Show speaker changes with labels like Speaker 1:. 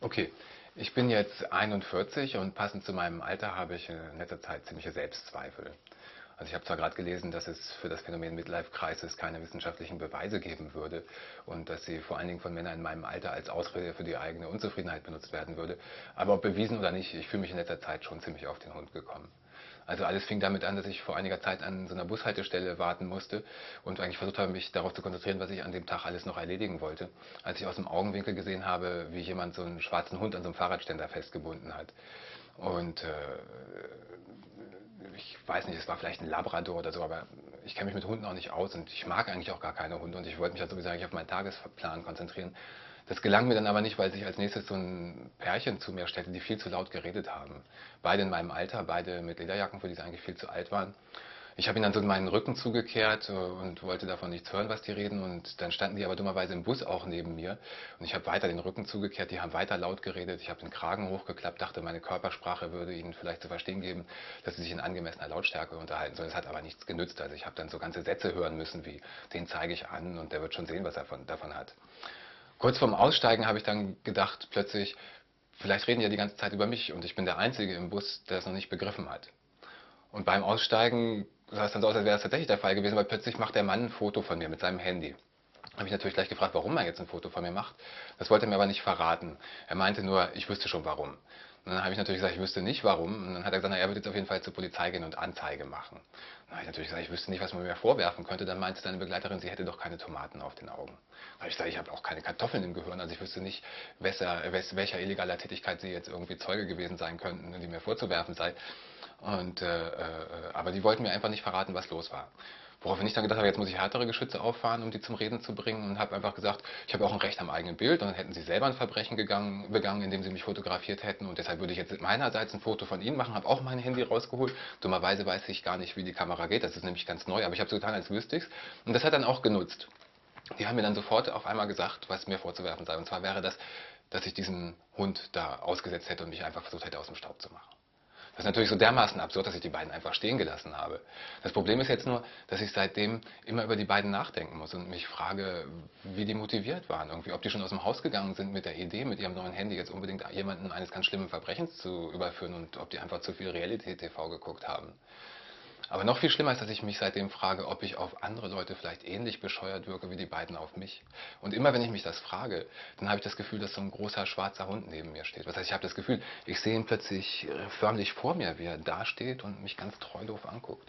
Speaker 1: Okay, ich bin jetzt 41 und passend zu meinem Alter habe ich in letzter Zeit ziemliche Selbstzweifel. Also ich habe zwar gerade gelesen, dass es für das Phänomen Midlife Crisis keine wissenschaftlichen Beweise geben würde und dass sie vor allen Dingen von Männern in meinem Alter als Ausrede für die eigene Unzufriedenheit benutzt werden würde, aber ob bewiesen oder nicht, ich fühle mich in letzter Zeit schon ziemlich auf den Hund gekommen. Also alles fing damit an, dass ich vor einiger Zeit an so einer Bushaltestelle warten musste und eigentlich versucht habe, mich darauf zu konzentrieren, was ich an dem Tag alles noch erledigen wollte, als ich aus dem Augenwinkel gesehen habe, wie jemand so einen schwarzen Hund an so einem Fahrradständer festgebunden hat. Und äh, ich weiß nicht, es war vielleicht ein Labrador oder so, aber ich kenne mich mit Hunden auch nicht aus und ich mag eigentlich auch gar keine Hunde und ich wollte mich halt sowieso eigentlich auf meinen Tagesplan konzentrieren. Das gelang mir dann aber nicht, weil sich als nächstes so ein Pärchen zu mir stellte, die viel zu laut geredet haben. Beide in meinem Alter, beide mit Lederjacken, für die sie eigentlich viel zu alt waren. Ich habe ihnen dann so meinen Rücken zugekehrt äh, und wollte davon nichts hören, was die reden. Und dann standen die aber dummerweise im Bus auch neben mir. Und ich habe weiter den Rücken zugekehrt, die haben weiter laut geredet. Ich habe den Kragen hochgeklappt, dachte, meine Körpersprache würde ihnen vielleicht zu verstehen geben, dass sie sich in angemessener Lautstärke unterhalten sollen. Es hat aber nichts genützt. Also ich habe dann so ganze Sätze hören müssen, wie, den zeige ich an und der wird schon sehen, was er von, davon hat. Kurz vorm Aussteigen habe ich dann gedacht, plötzlich, vielleicht reden die ja die ganze Zeit über mich und ich bin der Einzige im Bus, der es noch nicht begriffen hat. Und beim Aussteigen sah es dann so aus, als wäre das tatsächlich der Fall gewesen, weil plötzlich macht der Mann ein Foto von mir mit seinem Handy. Habe ich natürlich gleich gefragt, warum er jetzt ein Foto von mir macht. Das wollte er mir aber nicht verraten. Er meinte nur, ich wüsste schon warum. Und dann habe ich natürlich gesagt, ich wüsste nicht warum. Und dann hat er gesagt, na, er würde jetzt auf jeden Fall zur Polizei gehen und Anzeige machen. Dann habe ich natürlich gesagt, ich wüsste nicht, was man mir vorwerfen könnte. Dann meinte seine Begleiterin, sie hätte doch keine Tomaten auf den Augen. Dann habe ich gesagt, ich habe auch keine Kartoffeln im Gehirn. Also ich wüsste nicht, welcher, welcher illegaler Tätigkeit sie jetzt irgendwie Zeuge gewesen sein könnten, die mir vorzuwerfen sei. Und, äh, äh, aber die wollten mir einfach nicht verraten, was los war. Woraufhin ich dann gedacht habe, jetzt muss ich härtere Geschütze auffahren, um die zum Reden zu bringen und habe einfach gesagt, ich habe auch ein Recht am eigenen Bild und dann hätten sie selber ein Verbrechen gegangen, begangen, indem sie mich fotografiert hätten und deshalb würde ich jetzt meinerseits ein Foto von ihnen machen, habe auch mein Handy rausgeholt. Dummerweise weiß ich gar nicht, wie die Kamera geht, das ist nämlich ganz neu, aber ich habe so getan, als wüsste ich es und das hat dann auch genutzt. Die haben mir dann sofort auf einmal gesagt, was mir vorzuwerfen sei und zwar wäre das, dass ich diesen Hund da ausgesetzt hätte und mich einfach versucht hätte, aus dem Staub zu machen. Das ist natürlich so dermaßen absurd, dass ich die beiden einfach stehen gelassen habe. Das Problem ist jetzt nur, dass ich seitdem immer über die beiden nachdenken muss und mich frage, wie die motiviert waren. Irgendwie, ob die schon aus dem Haus gegangen sind mit der Idee, mit ihrem neuen Handy jetzt unbedingt jemanden eines ganz schlimmen Verbrechens zu überführen und ob die einfach zu viel Reality-TV geguckt haben. Aber noch viel schlimmer ist, dass ich mich seitdem frage, ob ich auf andere Leute vielleicht ähnlich bescheuert wirke wie die beiden auf mich. Und immer wenn ich mich das frage, dann habe ich das Gefühl, dass so ein großer schwarzer Hund neben mir steht. Das heißt, ich habe das Gefühl, ich sehe ihn plötzlich förmlich vor mir, wie er da steht und mich ganz treu doof anguckt.